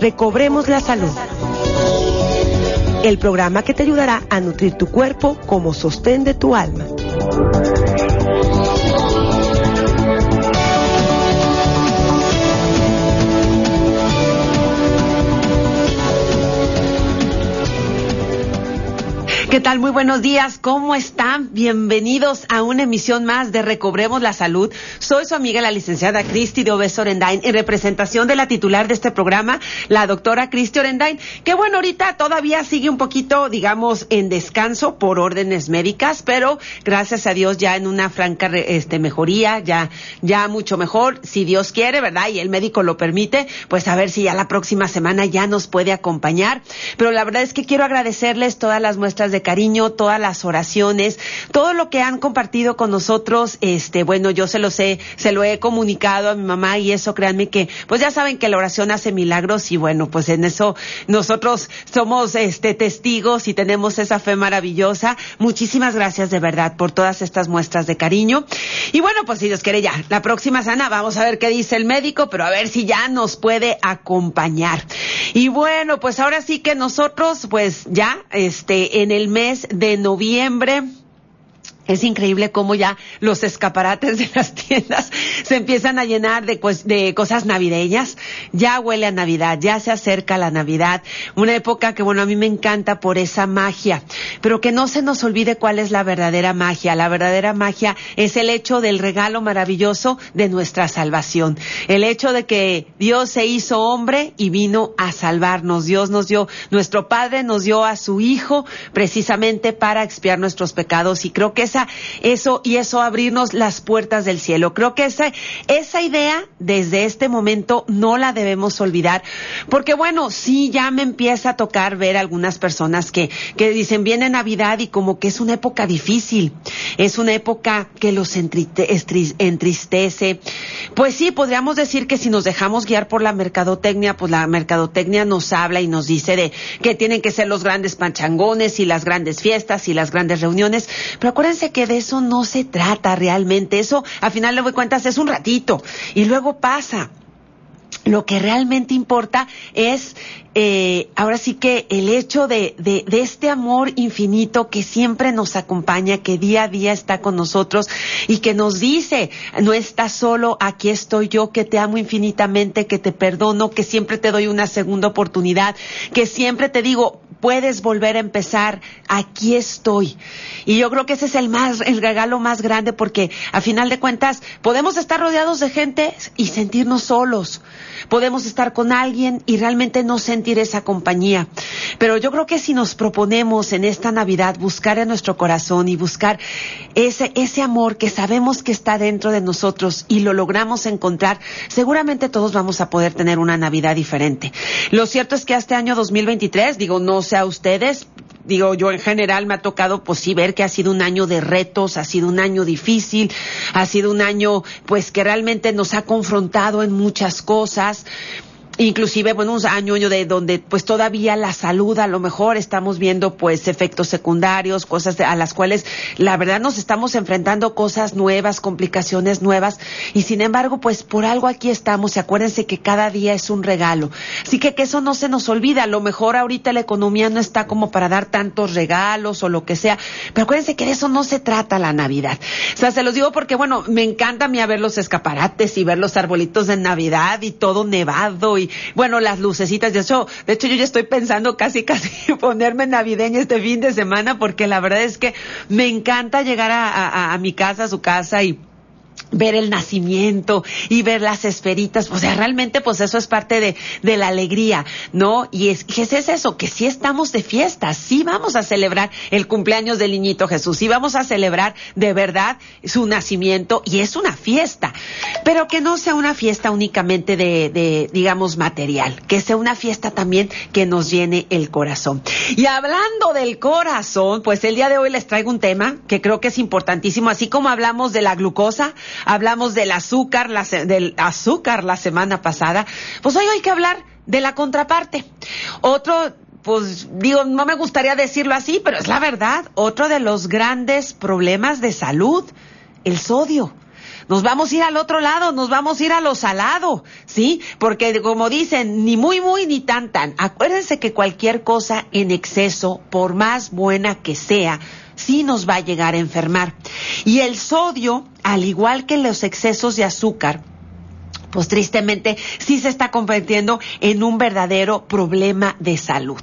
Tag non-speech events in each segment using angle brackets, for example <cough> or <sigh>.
Recobremos la Salud. El programa que te ayudará a nutrir tu cuerpo como sostén de tu alma. ¿Qué tal? Muy buenos días. ¿Cómo están? Bienvenidos a una emisión más de Recobremos la Salud. Soy su amiga la licenciada Cristi de Obeso Orendain en representación de la titular de este programa, la doctora Cristi Orendain, que bueno, ahorita todavía sigue un poquito, digamos, en descanso por órdenes médicas, pero gracias a Dios ya en una franca este, mejoría, ya, ya mucho mejor, si Dios quiere, ¿verdad? Y el médico lo permite, pues a ver si ya la próxima semana ya nos puede acompañar. Pero la verdad es que quiero agradecerles todas las muestras de cariño, todas las oraciones, todo lo que han compartido con nosotros, este, bueno, yo se lo sé, se lo he comunicado a mi mamá y eso, créanme que, pues ya saben que la oración hace milagros y bueno, pues en eso nosotros somos, este, testigos y tenemos esa fe maravillosa. Muchísimas gracias de verdad por todas estas muestras de cariño. Y bueno, pues si Dios quiere ya, la próxima sana vamos a ver qué dice el médico, pero a ver si ya nos puede acompañar. Y bueno, pues ahora sí que nosotros, pues ya, este, en el mes de noviembre es increíble cómo ya los escaparates de las tiendas se empiezan a llenar de, de, cosas navideñas. Ya huele a Navidad, ya se acerca la Navidad. Una época que, bueno, a mí me encanta por esa magia. Pero que no se nos olvide cuál es la verdadera magia. La verdadera magia es el hecho del regalo maravilloso de nuestra salvación. El hecho de que Dios se hizo hombre y vino a salvarnos. Dios nos dio, nuestro Padre nos dio a su Hijo precisamente para expiar nuestros pecados. Y creo que eso y eso abrirnos las puertas del cielo. Creo que esa, esa idea desde este momento no la debemos olvidar, porque bueno, sí ya me empieza a tocar ver algunas personas que, que dicen viene Navidad y como que es una época difícil, es una época que los entristece. Pues sí, podríamos decir que si nos dejamos guiar por la mercadotecnia, pues la mercadotecnia nos habla y nos dice de que tienen que ser los grandes panchangones y las grandes fiestas y las grandes reuniones, pero acuérdense que de eso no se trata realmente. Eso, al final le doy cuentas, es un ratito y luego pasa. Lo que realmente importa es eh, ahora sí que el hecho de, de, de, este amor infinito que siempre nos acompaña, que día a día está con nosotros y que nos dice, no estás solo, aquí estoy yo, que te amo infinitamente, que te perdono, que siempre te doy una segunda oportunidad, que siempre te digo, puedes volver a empezar, aquí estoy. Y yo creo que ese es el más, el regalo más grande porque a final de cuentas podemos estar rodeados de gente y sentirnos solos. Podemos estar con alguien y realmente no sentir esa compañía. Pero yo creo que si nos proponemos en esta Navidad buscar en nuestro corazón y buscar ese, ese amor que sabemos que está dentro de nosotros y lo logramos encontrar, seguramente todos vamos a poder tener una Navidad diferente. Lo cierto es que este año 2023, digo, no sé a ustedes, digo, yo en general me ha tocado, pues sí, ver que ha sido un año de retos, ha sido un año difícil, ha sido un año, pues que realmente nos ha confrontado en muchas cosas inclusive bueno un año de donde pues todavía la salud a lo mejor estamos viendo pues efectos secundarios cosas a las cuales la verdad nos estamos enfrentando cosas nuevas complicaciones nuevas. Y sin embargo pues por algo aquí estamos. Y acuérdense que cada día es un regalo. Así que que eso no se nos olvida. A lo mejor ahorita la economía no está como para dar tantos regalos o lo que sea. Pero acuérdense que de eso no se trata la Navidad. O sea se los digo porque bueno me encanta a mí a ver los escaparates y ver los arbolitos de Navidad y todo nevado y bueno, las lucecitas. De hecho, de hecho yo ya estoy pensando casi, <laughs> casi ponerme navideña este fin de semana porque la verdad es que me encanta llegar a, a mi casa, a su casa y ver el nacimiento y ver las esferitas, o sea, realmente pues eso es parte de, de la alegría, ¿no? Y es, ¿qué es eso? Que sí estamos de fiesta, sí vamos a celebrar el cumpleaños del niñito Jesús, sí vamos a celebrar de verdad su nacimiento y es una fiesta, pero que no sea una fiesta únicamente de, de digamos, material, que sea una fiesta también que nos llene el corazón. Y hablando del corazón, pues el día de hoy les traigo un tema que creo que es importantísimo, así como hablamos de la glucosa, hablamos del azúcar, la, del azúcar la semana pasada, pues hoy hay que hablar de la contraparte. Otro, pues digo, no me gustaría decirlo así, pero es la verdad, otro de los grandes problemas de salud, el sodio. Nos vamos a ir al otro lado, nos vamos a ir a lo salado, ¿sí? Porque como dicen, ni muy, muy, ni tan, tan. Acuérdense que cualquier cosa en exceso, por más buena que sea, sí nos va a llegar a enfermar. Y el sodio, al igual que los excesos de azúcar, pues tristemente sí se está convirtiendo en un verdadero problema de salud.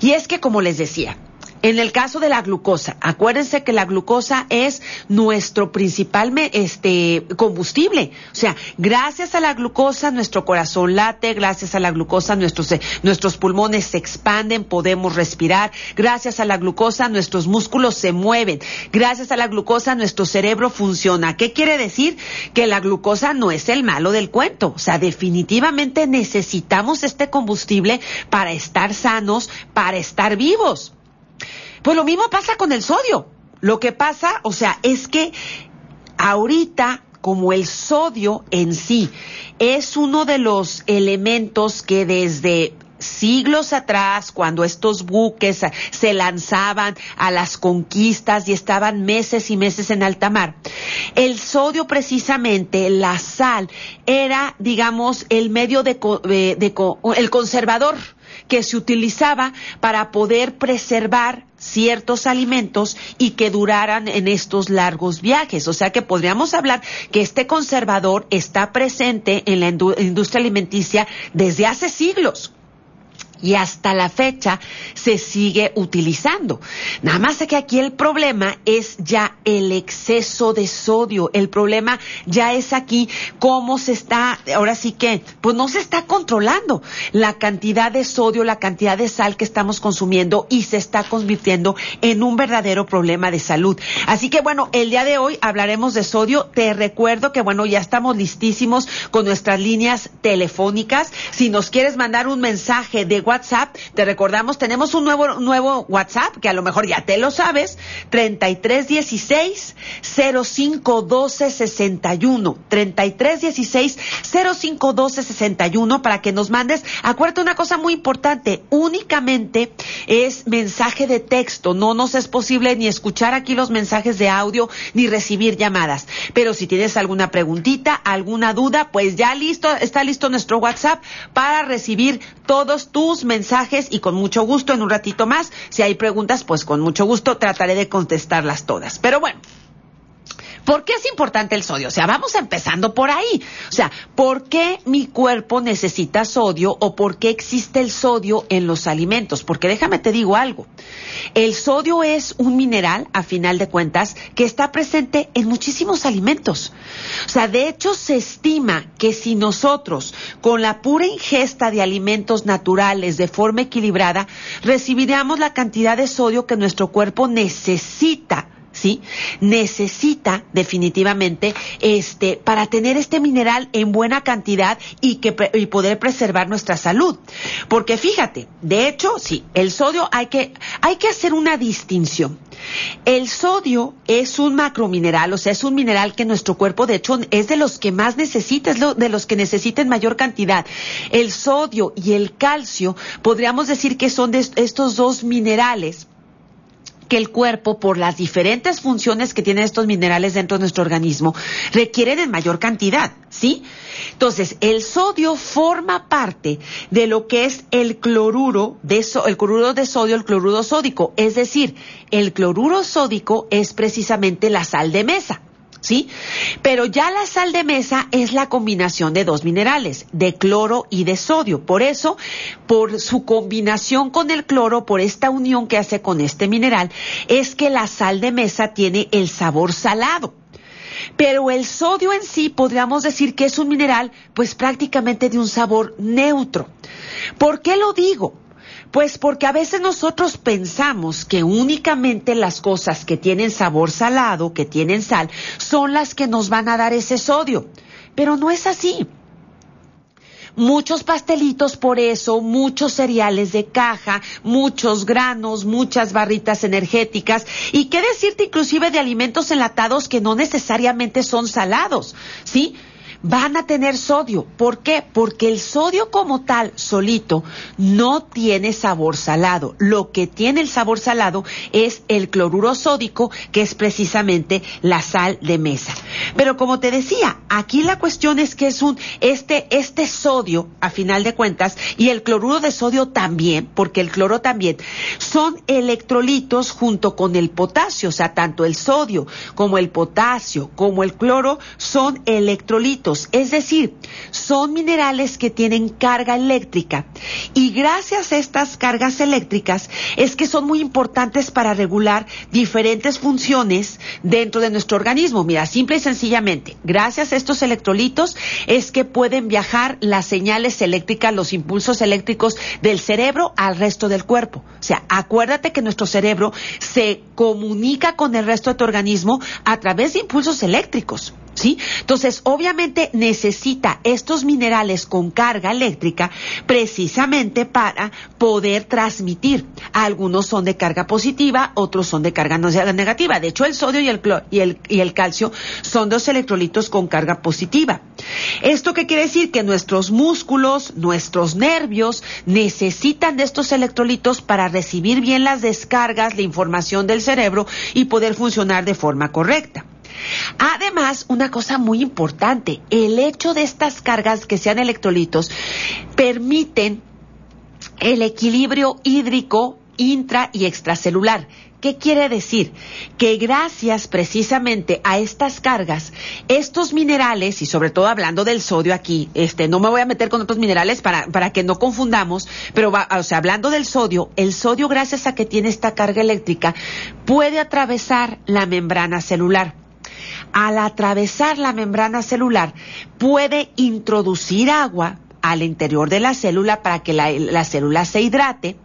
Y es que, como les decía, en el caso de la glucosa, acuérdense que la glucosa es nuestro principal este, combustible. O sea, gracias a la glucosa nuestro corazón late, gracias a la glucosa nuestros, eh, nuestros pulmones se expanden, podemos respirar, gracias a la glucosa nuestros músculos se mueven, gracias a la glucosa nuestro cerebro funciona. ¿Qué quiere decir? Que la glucosa no es el malo del cuento. O sea, definitivamente necesitamos este combustible para estar sanos, para estar vivos. Pues lo mismo pasa con el sodio. Lo que pasa, o sea, es que ahorita como el sodio en sí es uno de los elementos que desde siglos atrás, cuando estos buques se lanzaban a las conquistas y estaban meses y meses en alta mar, el sodio precisamente, la sal, era, digamos, el medio de, de el conservador que se utilizaba para poder preservar ciertos alimentos y que duraran en estos largos viajes. O sea que podríamos hablar que este conservador está presente en la industria alimenticia desde hace siglos y hasta la fecha se sigue utilizando. Nada más que aquí el problema es ya el exceso de sodio. El problema ya es aquí cómo se está, ahora sí que, pues no se está controlando la cantidad de sodio, la cantidad de sal que estamos consumiendo y se está convirtiendo en un verdadero problema de salud. Así que bueno, el día de hoy hablaremos de sodio. Te recuerdo que bueno, ya estamos listísimos con nuestras líneas telefónicas. Si nos quieres mandar un mensaje de WhatsApp. Te recordamos, tenemos un nuevo, nuevo WhatsApp, que a lo mejor ya te lo sabes, 3316 0512 61. 3316 0512 61 para que nos mandes. Acuérdate una cosa muy importante, únicamente es mensaje de texto, no nos es posible ni escuchar aquí los mensajes de audio ni recibir llamadas. Pero si tienes alguna preguntita, alguna duda, pues ya listo, está listo nuestro WhatsApp para recibir todos tus mensajes y con mucho gusto en un ratito más, si hay preguntas, pues con mucho gusto trataré de contestarlas todas. Pero bueno. ¿Por qué es importante el sodio? O sea, vamos empezando por ahí. O sea, ¿por qué mi cuerpo necesita sodio o por qué existe el sodio en los alimentos? Porque déjame te digo algo. El sodio es un mineral, a final de cuentas, que está presente en muchísimos alimentos. O sea, de hecho se estima que si nosotros, con la pura ingesta de alimentos naturales de forma equilibrada, recibiríamos la cantidad de sodio que nuestro cuerpo necesita ¿sí? Necesita definitivamente este para tener este mineral en buena cantidad y que y poder preservar nuestra salud. Porque fíjate, de hecho, sí, el sodio hay que hay que hacer una distinción. El sodio es un macromineral, o sea, es un mineral que nuestro cuerpo, de hecho, es de los que más necesita, es de los que necesita en mayor cantidad. El sodio y el calcio, podríamos decir que son de estos dos minerales que el cuerpo, por las diferentes funciones que tienen estos minerales dentro de nuestro organismo, requieren en mayor cantidad, ¿sí? Entonces, el sodio forma parte de lo que es el cloruro de el cloruro de sodio, el cloruro sódico, es decir, el cloruro sódico es precisamente la sal de mesa. ¿Sí? Pero ya la sal de mesa es la combinación de dos minerales, de cloro y de sodio. Por eso, por su combinación con el cloro, por esta unión que hace con este mineral, es que la sal de mesa tiene el sabor salado. Pero el sodio en sí podríamos decir que es un mineral pues prácticamente de un sabor neutro. ¿Por qué lo digo? Pues porque a veces nosotros pensamos que únicamente las cosas que tienen sabor salado, que tienen sal, son las que nos van a dar ese sodio. Pero no es así muchos pastelitos por eso, muchos cereales de caja, muchos granos, muchas barritas energéticas y qué decirte inclusive de alimentos enlatados que no necesariamente son salados, ¿sí? Van a tener sodio. ¿Por qué? Porque el sodio como tal, solito, no tiene sabor salado. Lo que tiene el sabor salado es el cloruro sódico, que es precisamente la sal de mesa. Pero como te decía, aquí la cuestión es que es un, este, este sodio, a final de cuentas, y el cloruro de sodio también, porque el cloro también, son electrolitos junto con el potasio, o sea, tanto el sodio como el potasio, como el cloro, son electrolitos es decir, son minerales que tienen carga eléctrica y gracias a estas cargas eléctricas es que son muy importantes para regular diferentes funciones dentro de nuestro organismo. Mira, simple y sencillamente, gracias a estos electrolitos es que pueden viajar las señales eléctricas, los impulsos eléctricos del cerebro al resto del cuerpo. O sea, acuérdate que nuestro cerebro se comunica con el resto de tu organismo a través de impulsos eléctricos. ¿Sí? Entonces, obviamente necesita estos minerales con carga eléctrica precisamente para poder transmitir. Algunos son de carga positiva, otros son de carga negativa. De hecho, el sodio y el, y y el calcio son dos electrolitos con carga positiva. ¿Esto qué quiere decir? Que nuestros músculos, nuestros nervios necesitan de estos electrolitos para recibir bien las descargas, la información del cerebro y poder funcionar de forma correcta. Además, una cosa muy importante, el hecho de estas cargas que sean electrolitos permiten el equilibrio hídrico intra y extracelular. ¿Qué quiere decir? Que gracias precisamente a estas cargas, estos minerales, y sobre todo hablando del sodio aquí, este, no me voy a meter con otros minerales para, para que no confundamos, pero o sea, hablando del sodio, el sodio gracias a que tiene esta carga eléctrica puede atravesar la membrana celular al atravesar la membrana celular, puede introducir agua al interior de la célula para que la, célula se hidrate,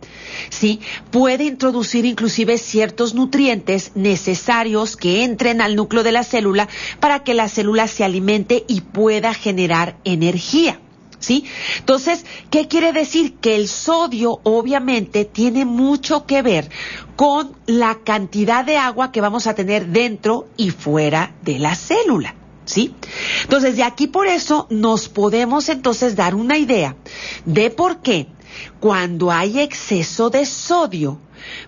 ¿sí? Puede introducir inclusive ciertos nutrientes necesarios que entren al núcleo de la célula para que la célula se alimente y pueda generar energía. ¿Sí? Entonces, ¿qué quiere decir? Que el sodio obviamente tiene mucho que ver con la cantidad de agua que vamos a tener dentro y fuera de la célula. ¿Sí? Entonces, de aquí por eso nos podemos entonces dar una idea de por qué cuando hay exceso de sodio,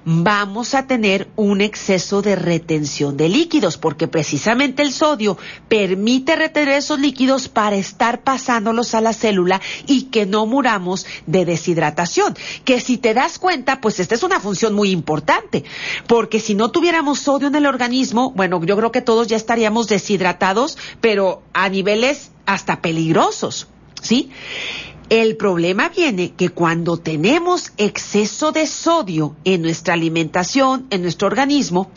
vamos a tener un exceso de retención de líquidos, porque precisamente el sodio permite retener esos líquidos para estar pasándolos a la célula y que no muramos de deshidratación. Que si te das cuenta, pues esta es una función muy importante, porque si no tuviéramos sodio en el organismo, bueno, yo creo que todos ya estaríamos deshidratados, pero a niveles hasta peligrosos, ¿sí? El problema viene que cuando tenemos exceso de sodio en nuestra alimentación, en nuestro organismo,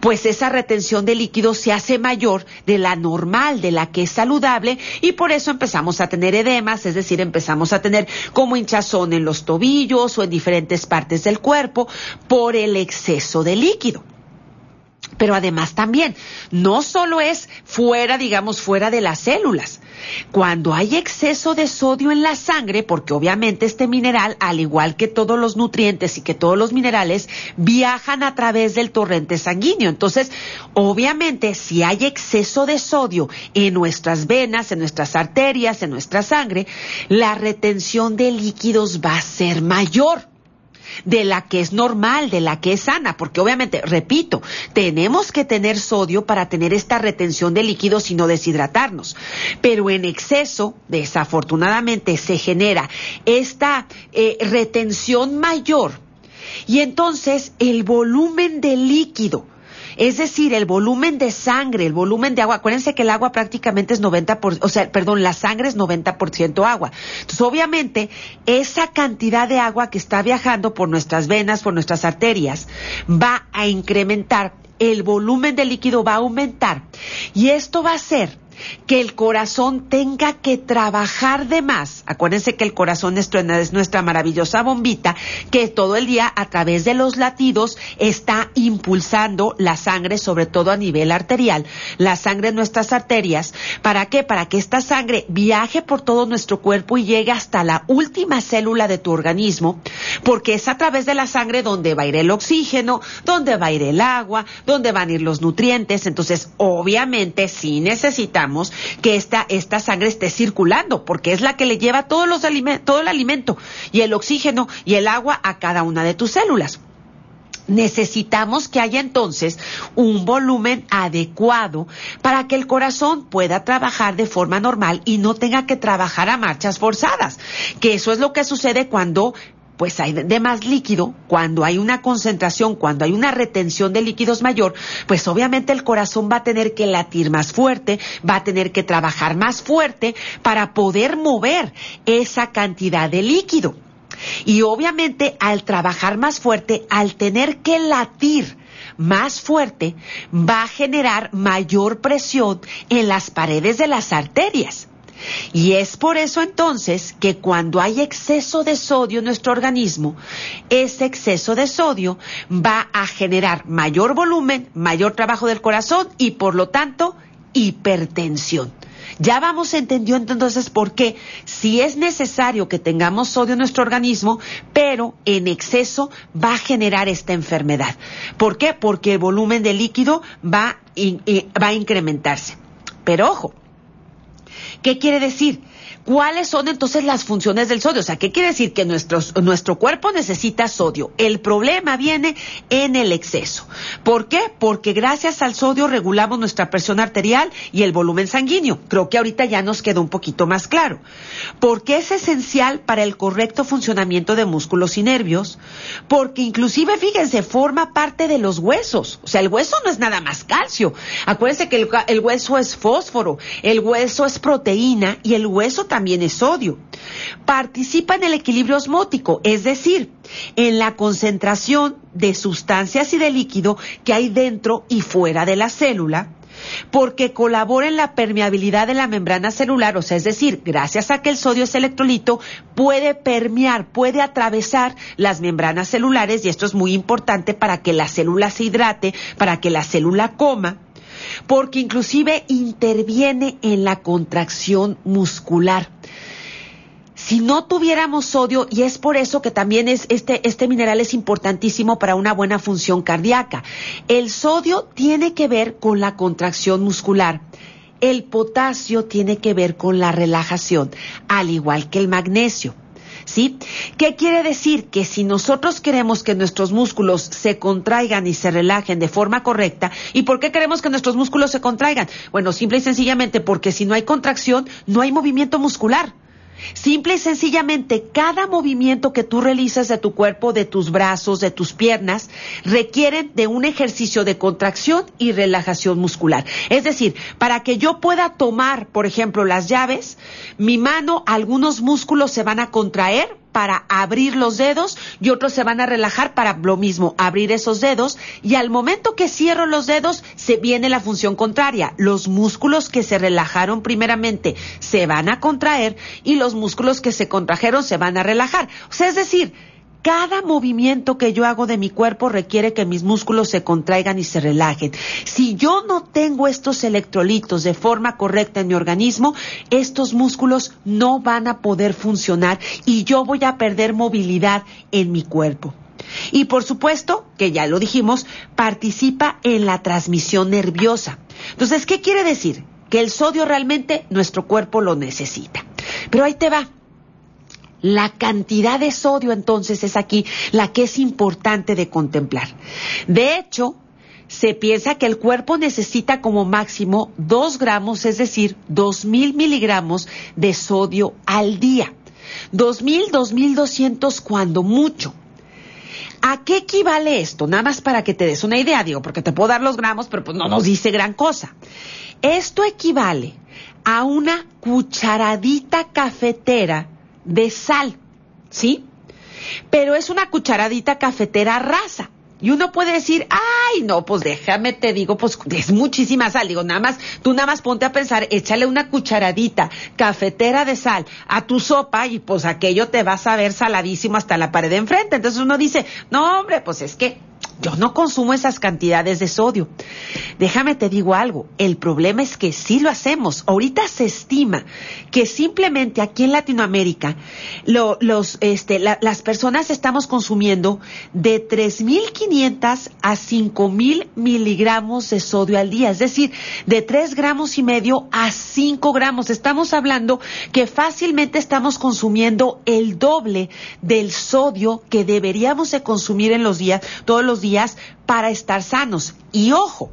pues esa retención de líquidos se hace mayor de la normal, de la que es saludable, y por eso empezamos a tener edemas, es decir, empezamos a tener como hinchazón en los tobillos o en diferentes partes del cuerpo por el exceso de líquido. Pero además también, no solo es fuera, digamos, fuera de las células. Cuando hay exceso de sodio en la sangre, porque obviamente este mineral, al igual que todos los nutrientes y que todos los minerales, viajan a través del torrente sanguíneo. Entonces, obviamente, si hay exceso de sodio en nuestras venas, en nuestras arterias, en nuestra sangre, la retención de líquidos va a ser mayor de la que es normal, de la que es sana, porque obviamente, repito, tenemos que tener sodio para tener esta retención de líquidos y no deshidratarnos. Pero en exceso, desafortunadamente, se genera esta eh, retención mayor y entonces el volumen de líquido Es decir, el volumen de sangre, el volumen de agua. Acuérdense que el agua prácticamente es 90%, o sea, perdón, la sangre es 90% agua. Entonces, obviamente, esa cantidad de agua que está viajando por nuestras venas, por nuestras arterias, va a incrementar el volumen de líquido va a aumentar y esto va a hacer que el corazón tenga que trabajar de más. Acuérdense que el corazón es nuestra maravillosa bombita que todo el día a través de los latidos está impulsando la sangre, sobre todo a nivel arterial, la sangre en nuestras arterias. ¿Para qué? Para que esta sangre viaje por todo nuestro cuerpo y llegue hasta la última célula de tu organismo, porque es a través de la sangre donde va a ir el oxígeno, donde va a ir el agua, donde van a ir los nutrientes. Entonces, obviamente, si necesitamos que esta, esta sangre esté circulando, porque es la que le lleva todos los todo el alimento y el oxígeno y el agua a cada una de tus células. Necesitamos que haya entonces un volumen adecuado para que el corazón pueda trabajar de forma normal y no tenga que trabajar a marchas forzadas, que eso es lo que sucede cuando pues hay de más líquido, cuando hay una concentración, cuando hay una retención de líquidos mayor, pues obviamente el corazón va a tener que latir más fuerte, va a tener que trabajar más fuerte para poder mover esa cantidad de líquido. Y obviamente al trabajar más fuerte, al tener que latir más fuerte, va a generar mayor presión en las paredes de las arterias. Y es por eso entonces que cuando hay exceso de sodio en nuestro organismo, ese exceso de sodio va a generar mayor volumen, mayor trabajo del corazón y por lo tanto hipertensión. Ya vamos entendiendo entonces por qué si es necesario que tengamos sodio en nuestro organismo, pero en exceso va a generar esta enfermedad. ¿Por qué? Porque el volumen de líquido va, va a incrementarse. Pero ojo, ¿Qué quiere decir? ¿Cuáles son entonces las funciones del sodio? O sea, ¿qué quiere decir? Que nuestro cuerpo necesita sodio. El problema viene en el exceso. ¿Por qué? Porque gracias al sodio regulamos nuestra presión arterial y el volumen sanguíneo. Creo que ahorita ya nos quedó un poquito más claro. Porque es esencial para el correcto funcionamiento de músculos y nervios. Porque inclusive, fíjense, forma parte de los huesos. O sea, el hueso no es nada más calcio. Acuérdense que el, el hueso es fósforo, el hueso es proteína y el hueso también es sodio. Participa en el equilibrio osmótico, es decir, en la concentración de sustancias y de líquido que hay dentro y fuera de la célula, porque colabora en la permeabilidad de la membrana celular, o sea, es decir, gracias a que el sodio es electrolito, puede permear, puede atravesar las membranas celulares, y esto es muy importante para que la célula se hidrate, para que la célula coma, porque inclusive interviene en la contracción muscular. Si no tuviéramos sodio, y es por eso que también es este, este mineral es importantísimo para una buena función cardíaca. El sodio tiene que ver con la contracción muscular. El potasio tiene que ver con la relajación, al igual que el magnesio. ¿Sí? ¿Qué quiere decir? Que si nosotros queremos que nuestros músculos se contraigan y se relajen de forma correcta, ¿y por qué queremos que nuestros músculos se contraigan? Bueno, simple y sencillamente porque si no hay contracción, no hay movimiento muscular. Simple y sencillamente, cada movimiento que tú realizas de tu cuerpo, de tus brazos, de tus piernas, requieren de un ejercicio de contracción y relajación muscular. Es decir, para que yo pueda tomar, por ejemplo, las llaves, mi mano, algunos músculos se van a contraer para abrir los dedos y otros se van a relajar para lo mismo, abrir esos dedos y al momento que cierro los dedos se viene la función contraria. Los músculos que se relajaron primeramente se van a contraer y los músculos que se contrajeron se van a relajar. O sea, es decir, cada movimiento que yo hago de mi cuerpo requiere que mis músculos se contraigan y se relajen. Si yo no tengo estos electrolitos de forma correcta en mi organismo, estos músculos no van a poder funcionar y yo voy a perder movilidad en mi cuerpo. Y por supuesto, que ya lo dijimos, participa en la transmisión nerviosa. Entonces, ¿qué quiere decir? Que el sodio realmente nuestro cuerpo lo necesita. Pero ahí te va. La cantidad de sodio entonces es aquí la que es importante de contemplar. De hecho, se piensa que el cuerpo necesita como máximo 2 gramos, es decir, 2.000 miligramos de sodio al día. 2.000, 2.200 cuando mucho. ¿A qué equivale esto? Nada más para que te des una idea, digo, porque te puedo dar los gramos, pero pues no nos dice gran cosa. Esto equivale a una cucharadita cafetera de sal, ¿sí? Pero es una cucharadita cafetera rasa. Y uno puede decir, ay, no, pues déjame, te digo, pues es muchísima sal. Digo, nada más, tú nada más ponte a pensar, échale una cucharadita cafetera de sal a tu sopa y pues aquello te va a saber saladísimo hasta la pared de enfrente. Entonces uno dice, no, hombre, pues es que yo no consumo esas cantidades de sodio. Déjame te digo algo, el problema es que sí lo hacemos. Ahorita se estima que simplemente aquí en Latinoamérica los, este, las personas estamos consumiendo de 3.500 a 5.000 miligramos de sodio al día, es decir, de 3 gramos y medio a 5 gramos. Estamos hablando que fácilmente estamos consumiendo el doble del sodio que deberíamos de consumir en los días, todos los días para estar sanos. Y ojo,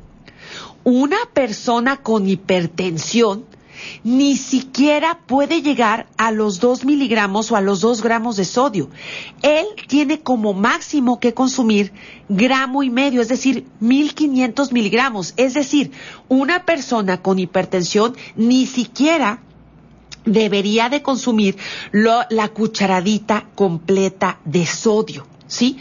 una persona con hipertensión ni siquiera puede llegar a los 2 miligramos o a los 2 gramos de sodio. Él tiene como máximo que consumir gramo y medio, es decir, 1500 miligramos. Es decir, una persona con hipertensión ni siquiera debería de consumir la cucharadita completa de sodio. ¿Sí?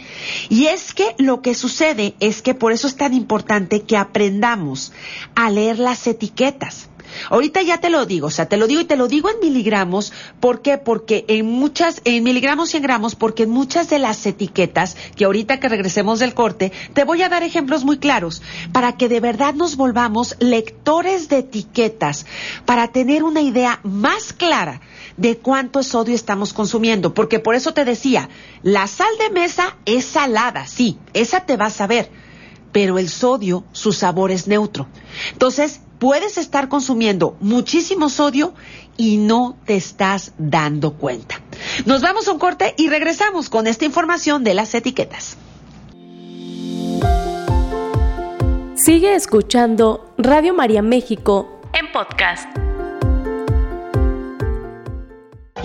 Y es que lo que sucede es que por eso es tan importante que aprendamos a leer las etiquetas. Ahorita ya te lo digo, o sea, te lo digo y te lo digo en miligramos. ¿Por qué? Porque en muchas, en miligramos y en gramos, porque en muchas de las etiquetas, que ahorita que regresemos del corte, te voy a dar ejemplos muy claros para que de verdad nos volvamos lectores de etiquetas, para tener una idea más clara de cuánto sodio estamos consumiendo, porque por eso te decía, la sal de mesa es salada, sí, esa te va a saber, pero el sodio, su sabor es neutro. Entonces, puedes estar consumiendo muchísimo sodio y no te estás dando cuenta. Nos vamos a un corte y regresamos con esta información de las etiquetas. Sigue escuchando Radio María México en podcast.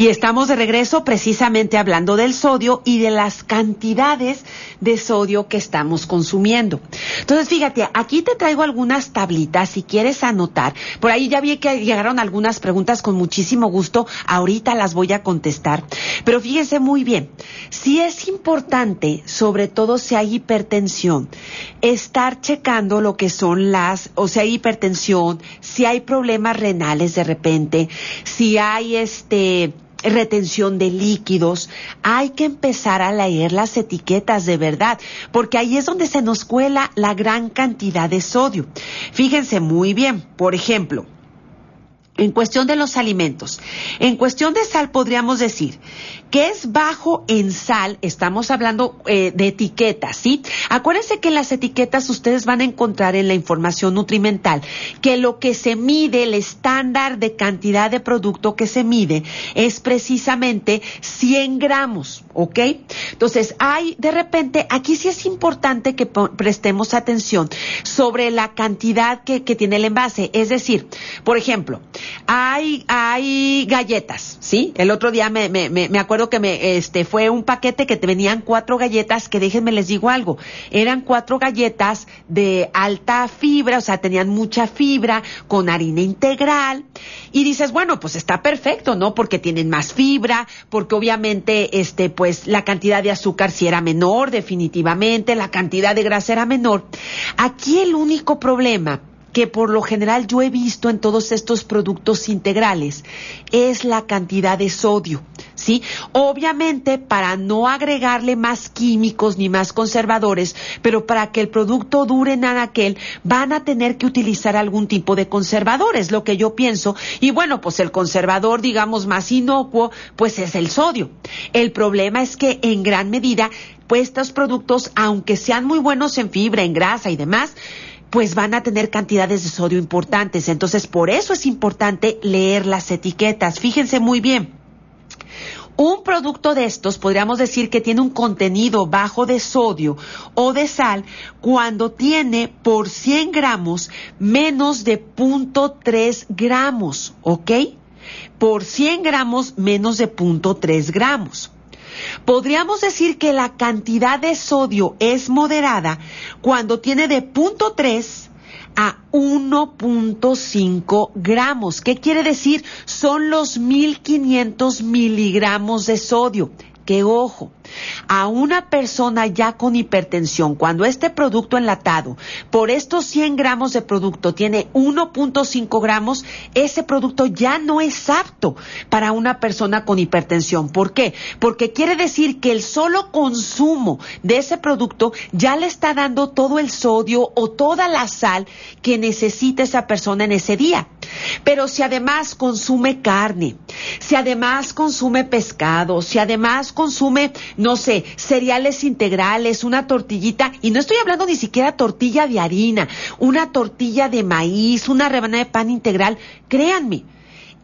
Y estamos de regreso precisamente hablando del sodio y de las cantidades de sodio que estamos consumiendo. Entonces, fíjate, aquí te traigo algunas tablitas si quieres anotar. Por ahí ya vi que llegaron algunas preguntas con muchísimo gusto. Ahorita las voy a contestar. Pero fíjense muy bien, si es importante, sobre todo si hay hipertensión, estar checando lo que son las, o si hay hipertensión, si hay problemas renales de repente, si hay este, retención de líquidos, hay que empezar a leer las etiquetas de verdad, porque ahí es donde se nos cuela la gran cantidad de sodio. Fíjense muy bien, por ejemplo, en cuestión de los alimentos, en cuestión de sal podríamos decir que es bajo en sal, estamos hablando eh, de etiquetas, ¿sí? Acuérdense que en las etiquetas ustedes van a encontrar en la información nutrimental que lo que se mide, el estándar de cantidad de producto que se mide es precisamente 100 gramos, ¿ok? Entonces, hay, de repente, aquí sí es importante que prestemos atención sobre la cantidad que, que tiene el envase, es decir, por ejemplo, hay, hay galletas, ¿sí? El otro día me, me, me acuerdo que me, este, fue un paquete que te venían cuatro galletas, que déjenme les digo algo, eran cuatro galletas de alta fibra, o sea, tenían mucha fibra, con harina integral, y dices, bueno, pues está perfecto, ¿no? Porque tienen más fibra, porque obviamente, este, pues la cantidad de azúcar sí era menor, definitivamente, la cantidad de grasa era menor. Aquí el único problema que por lo general yo he visto en todos estos productos integrales es la cantidad de sodio, ¿sí? Obviamente para no agregarle más químicos ni más conservadores, pero para que el producto dure en aquel, van a tener que utilizar algún tipo de conservadores, lo que yo pienso. Y bueno, pues el conservador, digamos, más inocuo, pues es el sodio. El problema es que en gran medida, pues estos productos, aunque sean muy buenos en fibra, en grasa y demás, pues van a tener cantidades de sodio importantes. Entonces, por eso es importante leer las etiquetas. Fíjense muy bien. Un producto de estos podríamos decir que tiene un contenido bajo de sodio o de sal cuando tiene por 100 gramos menos de 0.3 gramos, ¿ok? Por 100 gramos menos de 0.3 gramos. Podríamos decir que la cantidad de sodio es moderada cuando tiene de punto 3 a 1.5 gramos. ¿Qué quiere decir? Son los 1500 miligramos de sodio. Que ojo, a una persona ya con hipertensión, cuando este producto enlatado por estos 100 gramos de producto tiene 1.5 gramos, ese producto ya no es apto para una persona con hipertensión. ¿Por qué? Porque quiere decir que el solo consumo de ese producto ya le está dando todo el sodio o toda la sal que necesita esa persona en ese día. Pero si además consume carne, si además consume pescado, si además consume no sé, cereales integrales, una tortillita, y no estoy hablando ni siquiera tortilla de harina, una tortilla de maíz, una rebanada de pan integral, créanme,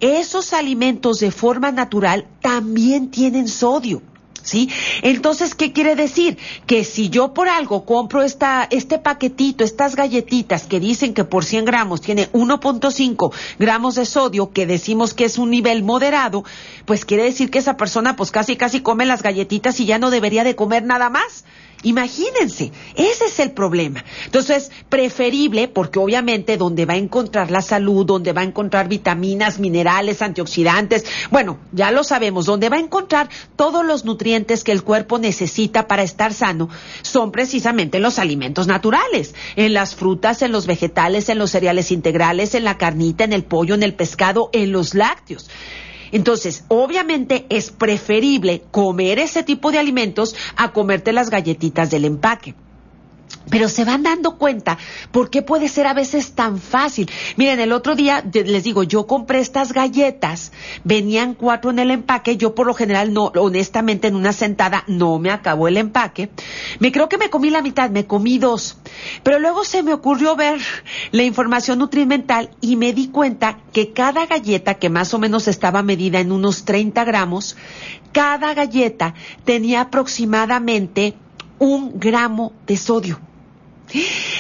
esos alimentos de forma natural también tienen sodio. ¿Sí? Entonces, ¿qué quiere decir? Que si yo por algo compro esta, este paquetito, estas galletitas que dicen que por 100 gramos tiene 1.5 gramos de sodio, que decimos que es un nivel moderado, pues quiere decir que esa persona pues casi casi come las galletitas y ya no debería de comer nada más. Imagínense, ese es el problema. Entonces, preferible, porque obviamente donde va a encontrar la salud, donde va a encontrar vitaminas, minerales, antioxidantes, bueno, ya lo sabemos, donde va a encontrar todos los nutrientes que el cuerpo necesita para estar sano, son precisamente los alimentos naturales, en las frutas, en los vegetales, en los cereales integrales, en la carnita, en el pollo, en el pescado, en los lácteos. Entonces, obviamente es preferible comer ese tipo de alimentos a comerte las galletitas del empaque. Pero se van dando cuenta por qué puede ser a veces tan fácil. Miren, el otro día les digo, yo compré estas galletas, venían cuatro en el empaque, yo por lo general no, honestamente en una sentada no me acabó el empaque. Me creo que me comí la mitad, me comí dos. Pero luego se me ocurrió ver la información nutrimental y me di cuenta que cada galleta, que más o menos estaba medida en unos 30 gramos, cada galleta tenía aproximadamente un gramo de sodio.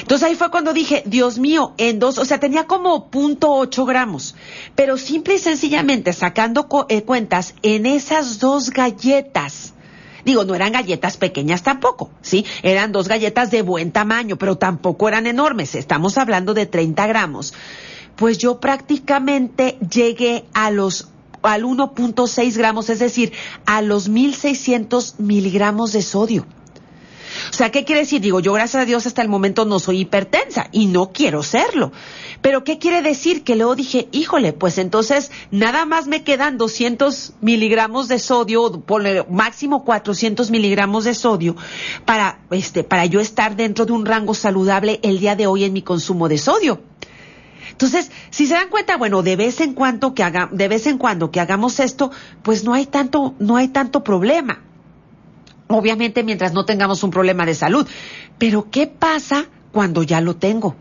Entonces ahí fue cuando dije, Dios mío, en dos, o sea, tenía como punto ocho gramos, pero simple y sencillamente sacando eh, cuentas en esas dos galletas, digo, no eran galletas pequeñas tampoco, ¿sí? Eran dos galletas de buen tamaño, pero tampoco eran enormes, estamos hablando de 30 gramos. Pues yo prácticamente llegué a los al 1.6 gramos, es decir, a los 1600 miligramos de sodio. O sea, ¿qué quiere decir? Digo, yo gracias a Dios hasta el momento no soy hipertensa y no quiero serlo. Pero ¿qué quiere decir? Que luego dije, híjole, pues entonces nada más me quedan 200 miligramos de sodio, por máximo 400 miligramos de sodio para, este, para yo estar dentro de un rango saludable el día de hoy en mi consumo de sodio. Entonces, si se dan cuenta, bueno, de vez en cuando que haga, de vez en cuando que hagamos esto, pues no hay tanto, no hay tanto problema. Obviamente mientras no tengamos un problema de salud. Pero ¿qué pasa cuando ya lo tengo?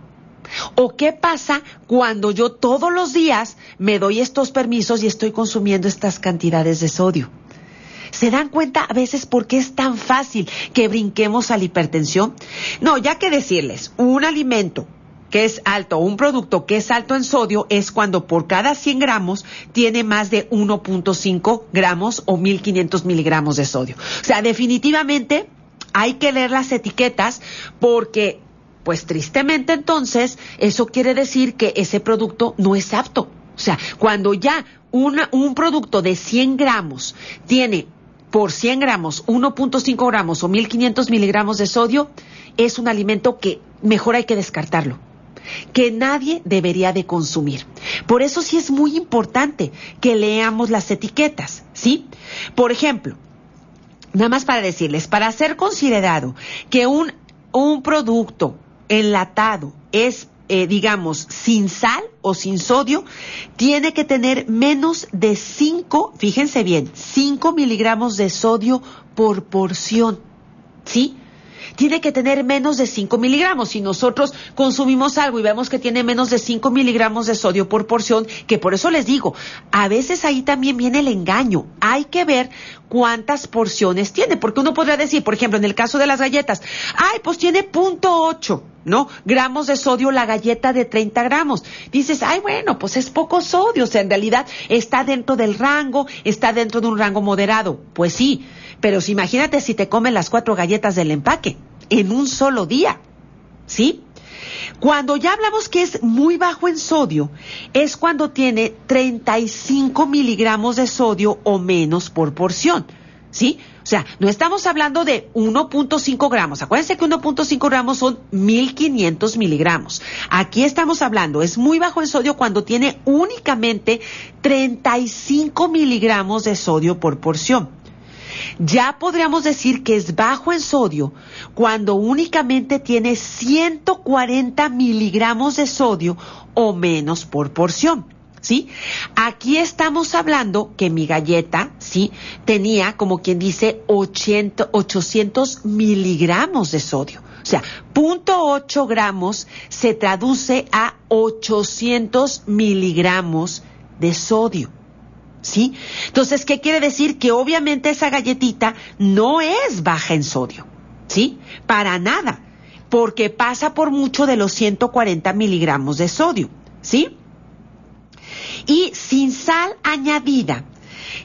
¿O qué pasa cuando yo todos los días me doy estos permisos y estoy consumiendo estas cantidades de sodio? ¿Se dan cuenta a veces por qué es tan fácil que brinquemos a la hipertensión? No, ya que decirles, un alimento que es alto, un producto que es alto en sodio es cuando por cada 100 gramos tiene más de 1.5 gramos o 1500 miligramos de sodio. O sea, definitivamente hay que leer las etiquetas porque, pues tristemente entonces, eso quiere decir que ese producto no es apto. O sea, cuando ya un producto de 100 gramos tiene por 100 gramos 1.5 gramos o 1500 miligramos de sodio, es un alimento que mejor hay que descartarlo que nadie debería de consumir. Por eso sí es muy importante que leamos las etiquetas, ¿sí? Por ejemplo, nada más para decirles, para ser considerado que un, un producto enlatado es eh, digamos, sin sal o sin sodio, tiene que tener menos de 5, fíjense bien, 5 miligramos de sodio por porción. ¿Sí? Tiene que tener menos de 5 miligramos. Si nosotros consumimos algo y vemos que tiene menos de 5 miligramos de sodio por porción, que por eso les digo, a veces ahí también viene el engaño. Hay que ver cuántas porciones tiene, porque uno podría decir, por ejemplo, en el caso de las galletas, ay, pues tiene punto ocho, ¿no? Gramos de sodio la galleta de 30 gramos. Dices, ay, bueno, pues es poco sodio, o sea, en realidad está dentro del rango, está dentro de un rango moderado. Pues sí, pero si imagínate si te comen las cuatro galletas del empaque en un solo día, ¿sí? Cuando ya hablamos que es muy bajo en sodio, es cuando tiene 35 miligramos de sodio o menos por porción. ¿Sí? O sea, no estamos hablando de 1.5 gramos. Acuérdense que 1.5 gramos son 1500 miligramos. Aquí estamos hablando, es muy bajo en sodio cuando tiene únicamente 35 miligramos de sodio por porción. Ya podríamos decir que es bajo en sodio cuando únicamente tiene 140 miligramos de sodio o menos por porción. ¿Sí? Aquí estamos hablando que mi galleta, ¿sí? Tenía, como quien dice, 800 miligramos de sodio. O sea, 0.8 gramos se traduce a 800 miligramos de sodio. ¿Sí? Entonces, ¿qué quiere decir? Que obviamente esa galletita no es baja en sodio, ¿sí? Para nada, porque pasa por mucho de los 140 miligramos de sodio, ¿sí? Y sin sal añadida.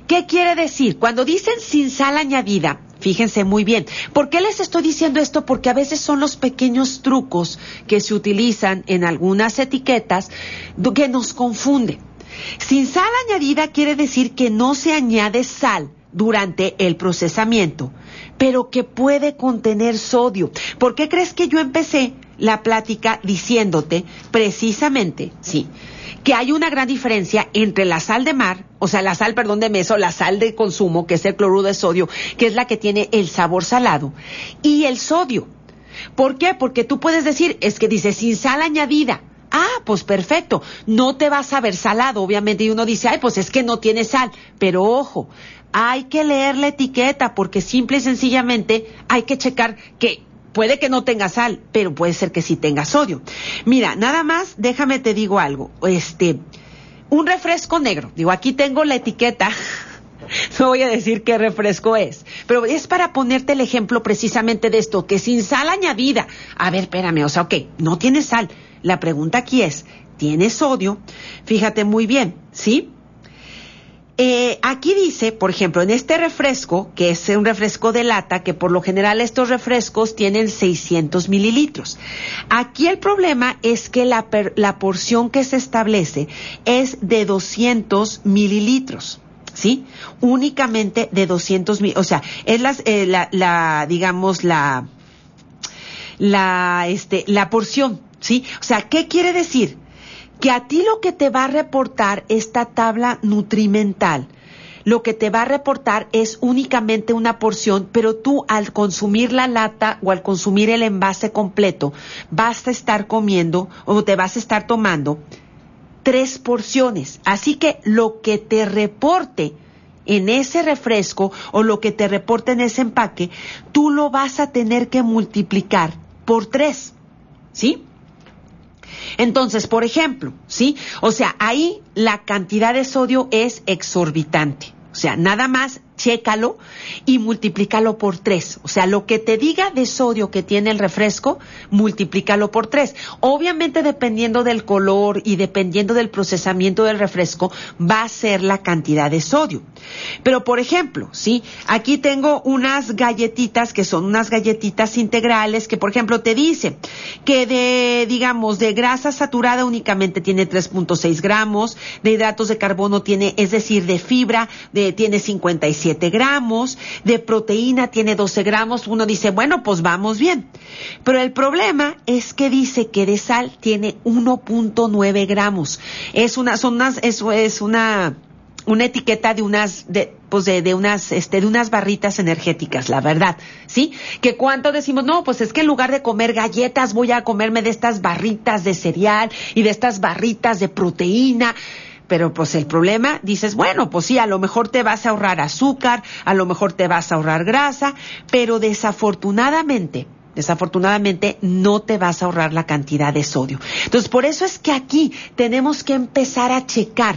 ¿Qué quiere decir? Cuando dicen sin sal añadida, fíjense muy bien. ¿Por qué les estoy diciendo esto? Porque a veces son los pequeños trucos que se utilizan en algunas etiquetas que nos confunden. Sin sal añadida quiere decir que no se añade sal durante el procesamiento, pero que puede contener sodio. ¿Por qué crees que yo empecé la plática diciéndote precisamente, sí, que hay una gran diferencia entre la sal de mar, o sea, la sal, perdón, de meso, la sal de consumo, que es el cloruro de sodio, que es la que tiene el sabor salado, y el sodio. ¿Por qué? Porque tú puedes decir, es que dice sin sal añadida. Ah, pues perfecto. No te vas a ver salado, obviamente. Y uno dice, ay, pues es que no tiene sal. Pero ojo, hay que leer la etiqueta porque simple y sencillamente hay que checar que puede que no tenga sal, pero puede ser que sí tenga sodio. Mira, nada más, déjame te digo algo. Este, un refresco negro. Digo, aquí tengo la etiqueta. <laughs> No voy a decir qué refresco es, pero es para ponerte el ejemplo precisamente de esto, que sin sal añadida. A ver, espérame, o sea, ok, no tiene sal, la pregunta aquí es, ¿tiene sodio? Fíjate muy bien, ¿sí? Eh, aquí dice, por ejemplo, en este refresco, que es un refresco de lata, que por lo general estos refrescos tienen 600 mililitros. Aquí el problema es que la, porción que se establece es de 200 mililitros. ¿Sí? Únicamente de 200 mil, o sea, es las, eh, la, la, digamos, la, la, este, la porción ¿sí? O sea, ¿qué quiere decir? Que a ti lo que te va a reportar esta tabla nutrimental, lo que te va a reportar es únicamente una porción, pero tú al consumir la lata o al consumir el envase completo, vas a estar comiendo o te vas a estar tomando tres porciones. Así que lo que te reporte en ese refresco o lo que te reporte en ese empaque, tú lo vas a tener que multiplicar por tres. ¿Sí? Entonces, por ejemplo, ¿sí? O sea, ahí la cantidad de sodio es exorbitante. O sea, nada más chécalo y multiplícalo por tres. O sea, lo que te diga de sodio que tiene el refresco, multiplícalo por tres. Obviamente, dependiendo del color y dependiendo del procesamiento del refresco, va a ser la cantidad de sodio. Pero, por ejemplo, sí, aquí tengo unas galletitas que son unas galletitas integrales que, por ejemplo, te dice que de, digamos, de grasa saturada únicamente tiene 3.6 gramos, de hidratos de carbono tiene, es decir, de fibra, de, tiene 57 gramos, de proteína tiene 12 gramos. Uno dice, bueno, pues vamos bien. Pero el problema es que dice que de sal tiene 1.9 gramos. Es una, son unas, eso es una, una etiqueta de unas, de, pues de, de, unas, este, de unas barritas energéticas, la verdad, ¿sí? Que cuánto decimos, no, pues es que en lugar de comer galletas voy a comerme de estas barritas de cereal y de estas barritas de proteína. Pero pues el problema, dices, bueno, pues sí, a lo mejor te vas a ahorrar azúcar, a lo mejor te vas a ahorrar grasa, pero desafortunadamente, desafortunadamente no te vas a ahorrar la cantidad de sodio. Entonces, por eso es que aquí tenemos que empezar a checar,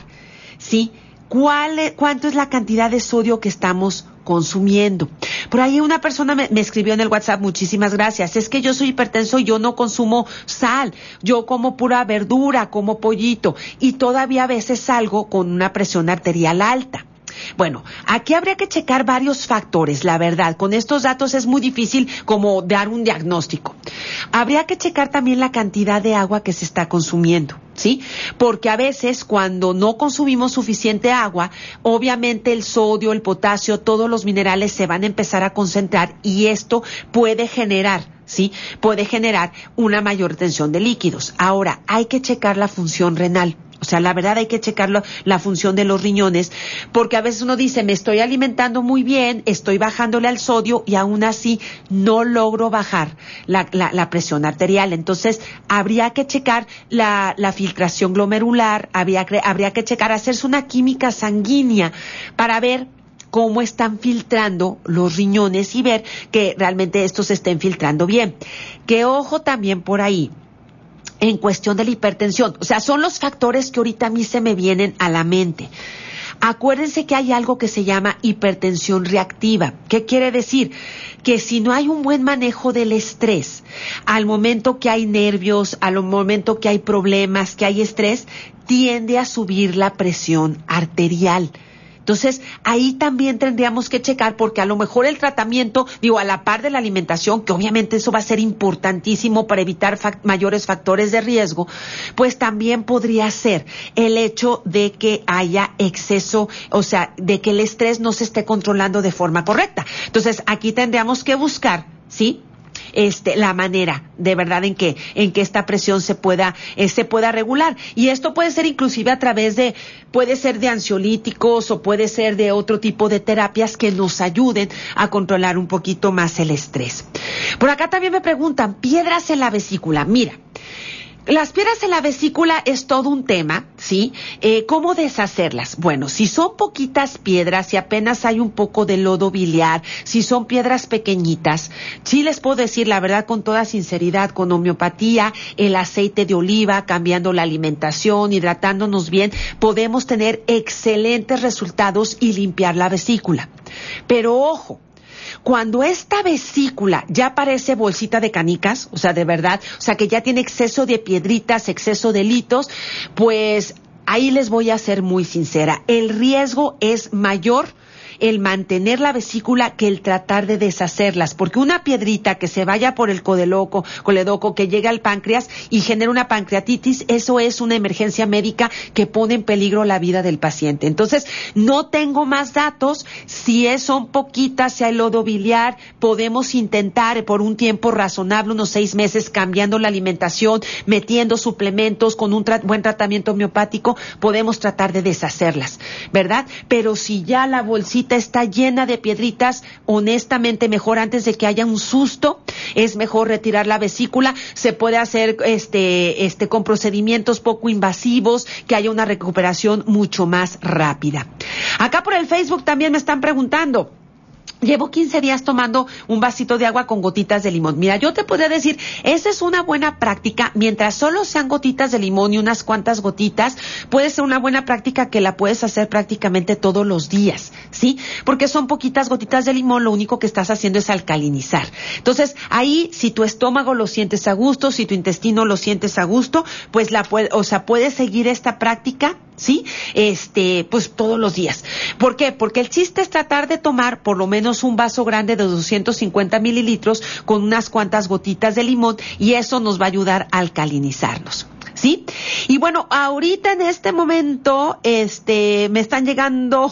¿sí? ¿Cuál, ¿Cuánto es la cantidad de sodio que estamos consumiendo. Por ahí una persona me, escribió en el WhatsApp, muchísimas gracias, es que yo soy hipertenso y yo no consumo sal, yo como pura verdura, como pollito y todavía a veces salgo con una presión arterial alta. Bueno, aquí habría que checar varios factores, la verdad. Con estos datos es muy difícil como dar un diagnóstico. Habría que checar también la cantidad de agua que se está consumiendo. ¿Sí? Porque a veces cuando no consumimos suficiente agua, obviamente el sodio, el potasio, todos los minerales se van a empezar a concentrar y esto puede generar ¿sí? Puede generar una mayor tensión de líquidos. Ahora, hay que checar la función renal. O sea, la verdad hay que checarlo, la función de los riñones, porque a veces uno dice, me estoy alimentando muy bien, estoy bajándole al sodio y aún así no logro bajar la, presión arterial. Entonces, habría que checar la, filtración glomerular, habría, habría que checar, hacerse una química sanguínea para ver cómo están filtrando los riñones y ver que realmente estos estén filtrando bien. Que ojo también por ahí en cuestión de la hipertensión. O sea, son los factores que ahorita a mí se me vienen a la mente. Acuérdense que hay algo que se llama hipertensión reactiva. ¿Qué quiere decir? Que si no hay un buen manejo del estrés, al momento que hay nervios, al momento que hay problemas, que hay estrés, tiende a subir la presión arterial. Entonces, ahí también tendríamos que checar porque a lo mejor el tratamiento, digo, a la par de la alimentación, que obviamente eso va a ser importantísimo para evitar mayores factores de riesgo, pues también podría ser el hecho de que haya exceso, o sea, de que el estrés no se esté controlando de forma correcta. Entonces, aquí tendríamos que buscar, ¿sí? Este, la manera de verdad en que, en que esta presión se pueda, eh, se pueda regular. Y esto puede ser inclusive a través de, puede ser de ansiolíticos o puede ser de otro tipo de terapias que nos ayuden a controlar un poquito más el estrés. Por acá también me preguntan, piedras en la vesícula. Mira, las piedras en la vesícula es todo un tema, ¿sí? Eh, ¿Cómo deshacerlas? Bueno, si son poquitas piedras, si apenas hay un poco de lodo biliar, si son piedras pequeñitas, sí les puedo decir la verdad con toda sinceridad, con homeopatía, el aceite de oliva, cambiando la alimentación, hidratándonos bien, podemos tener excelentes resultados y limpiar la vesícula. Pero ojo, cuando esta vesícula ya parece bolsita de canicas, o sea, de verdad, o sea, que ya tiene exceso de piedritas, exceso de litos, pues ahí les voy a ser muy sincera. El riesgo es mayor el mantener la vesícula que el tratar de deshacerlas, porque una piedrita que se vaya por el codeloco, coledoco, que llegue al páncreas y genera una pancreatitis, eso es una emergencia médica que pone en peligro la vida del paciente. Entonces, no tengo más datos, si es, son poquitas, si hay lodo biliar, podemos intentar por un tiempo razonable, unos seis meses, cambiando la alimentación, metiendo suplementos con un buen tratamiento homeopático, podemos tratar de deshacerlas, ¿verdad? Pero si ya la bolsita está llena de piedritas, honestamente mejor antes de que haya un susto, es mejor retirar la vesícula, se puede hacer este, este con procedimientos poco invasivos, que haya una recuperación mucho más rápida. Acá por el Facebook también me están preguntando, Llevo 15 días tomando un vasito de agua con gotitas de limón. Mira, yo te podría decir, esa es una buena práctica. Mientras solo sean gotitas de limón y unas cuantas gotitas, puede ser una buena práctica que la puedes hacer prácticamente todos los días, ¿sí? Porque son poquitas gotitas de limón, lo único que estás haciendo es alcalinizar. Entonces, ahí, si tu estómago lo sientes a gusto, si tu intestino lo sientes a gusto, pues la puede, o sea, puedes seguir esta práctica ¿sí? Este, pues todos los días. ¿Por qué? Porque el chiste es tratar de tomar por lo menos un vaso grande de 250 mililitros con unas cuantas gotitas de limón y eso nos va a ayudar a alcalinizarnos. ¿Sí? Y bueno, ahorita en este momento, este, me están llegando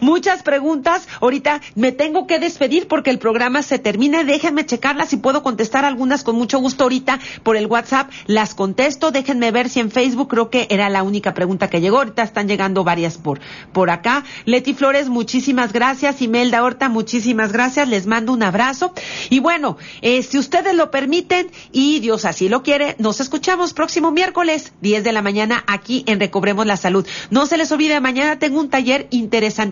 Muchas preguntas. Ahorita me tengo que despedir porque el programa se termina. Déjenme checarlas si puedo contestar algunas con mucho gusto ahorita por el WhatsApp. Las contesto. Déjenme ver si en Facebook creo que era la única pregunta que llegó. Ahorita están llegando varias por, por acá. Leti Flores, muchísimas gracias. Imelda Horta, muchísimas gracias. Les mando un abrazo. Y bueno, eh, si ustedes lo permiten y Dios así lo quiere, nos escuchamos próximo miércoles, 10 de la mañana, aquí en Recobremos la Salud. No se les olvide, mañana tengo un taller interesante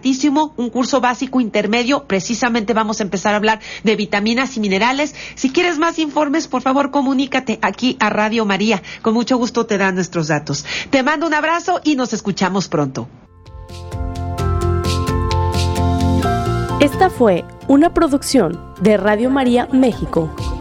un curso básico intermedio. Precisamente vamos a empezar a hablar de vitaminas y minerales. Si quieres más informes, por favor, comunícate aquí a Radio María. Con mucho gusto te dan nuestros datos. Te mando un abrazo y nos escuchamos pronto. Esta fue una producción de Radio María México.